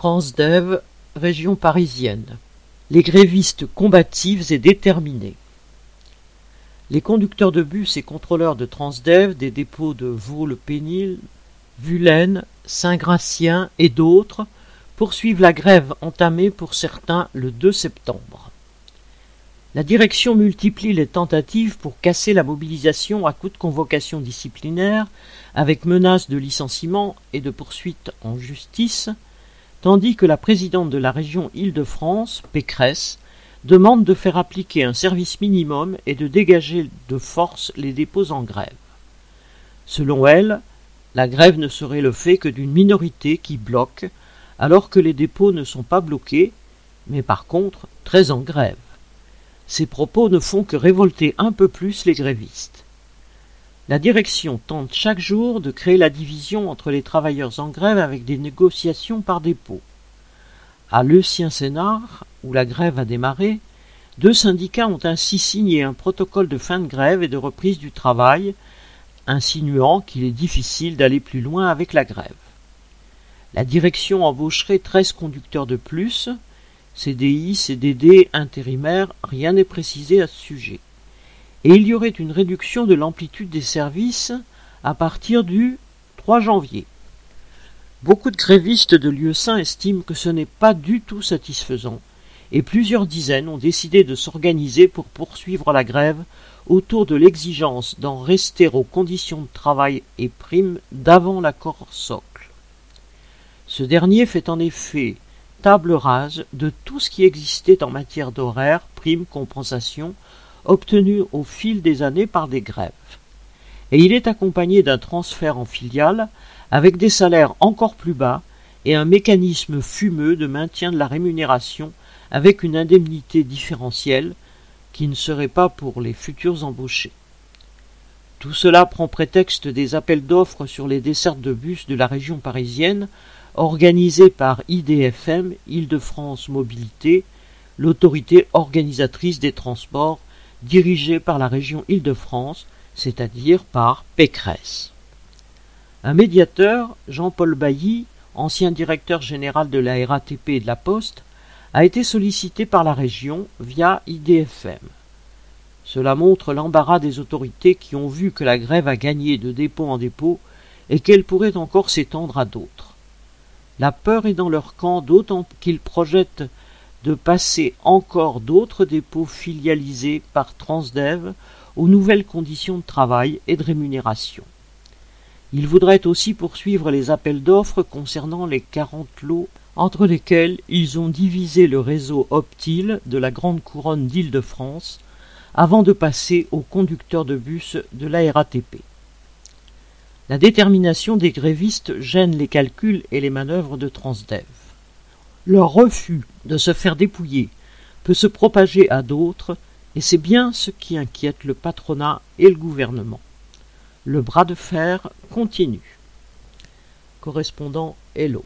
Transdev, région parisienne. Les grévistes combatifs et déterminés. Les conducteurs de bus et contrôleurs de Transdev des dépôts de Vaux-le-Pénil, Vulaine, Saint-Gratien et d'autres poursuivent la grève entamée pour certains le 2 septembre. La direction multiplie les tentatives pour casser la mobilisation à coup de convocation disciplinaire, avec menace de licenciement et de poursuite en justice, tandis que la présidente de la région Île-de-France, Pécresse, demande de faire appliquer un service minimum et de dégager de force les dépôts en grève. Selon elle, la grève ne serait le fait que d'une minorité qui bloque, alors que les dépôts ne sont pas bloqués, mais par contre très en grève. Ces propos ne font que révolter un peu plus les grévistes. La direction tente chaque jour de créer la division entre les travailleurs en grève avec des négociations par dépôt. À Le Sien-Sénard, où la grève a démarré, deux syndicats ont ainsi signé un protocole de fin de grève et de reprise du travail, insinuant qu'il est difficile d'aller plus loin avec la grève. La direction embaucherait treize conducteurs de plus, CDI, CDD, intérimaires, rien n'est précisé à ce sujet et il y aurait une réduction de l'amplitude des services à partir du 3 janvier. Beaucoup de grévistes de lieu saint estiment que ce n'est pas du tout satisfaisant, et plusieurs dizaines ont décidé de s'organiser pour poursuivre la grève autour de l'exigence d'en rester aux conditions de travail et primes d'avant l'accord socle. Ce dernier fait en effet table rase de tout ce qui existait en matière d'horaire, primes, compensation, obtenu au fil des années par des grèves. Et il est accompagné d'un transfert en filiale avec des salaires encore plus bas et un mécanisme fumeux de maintien de la rémunération avec une indemnité différentielle qui ne serait pas pour les futurs embauchés. Tout cela prend prétexte des appels d'offres sur les dessertes de bus de la région parisienne organisés par IDFM, Île-de-France Mobilité, l'autorité organisatrice des transports dirigé par la région Île-de-France, c'est-à-dire par Pécresse. Un médiateur, Jean-Paul Bailly, ancien directeur général de la RATP et de la Poste, a été sollicité par la région via IDFM. Cela montre l'embarras des autorités qui ont vu que la grève a gagné de dépôt en dépôt et qu'elle pourrait encore s'étendre à d'autres. La peur est dans leur camp d'autant qu'ils projettent de passer encore d'autres dépôts filialisés par Transdev aux nouvelles conditions de travail et de rémunération. Ils voudraient aussi poursuivre les appels d'offres concernant les quarante lots entre lesquels ils ont divisé le réseau Optile de la Grande Couronne d'Île-de-France avant de passer aux conducteurs de bus de la RATP. La détermination des grévistes gêne les calculs et les manœuvres de Transdev. Leur refus de se faire dépouiller peut se propager à d'autres, et c'est bien ce qui inquiète le patronat et le gouvernement. Le bras de fer continue. Correspondant Hello.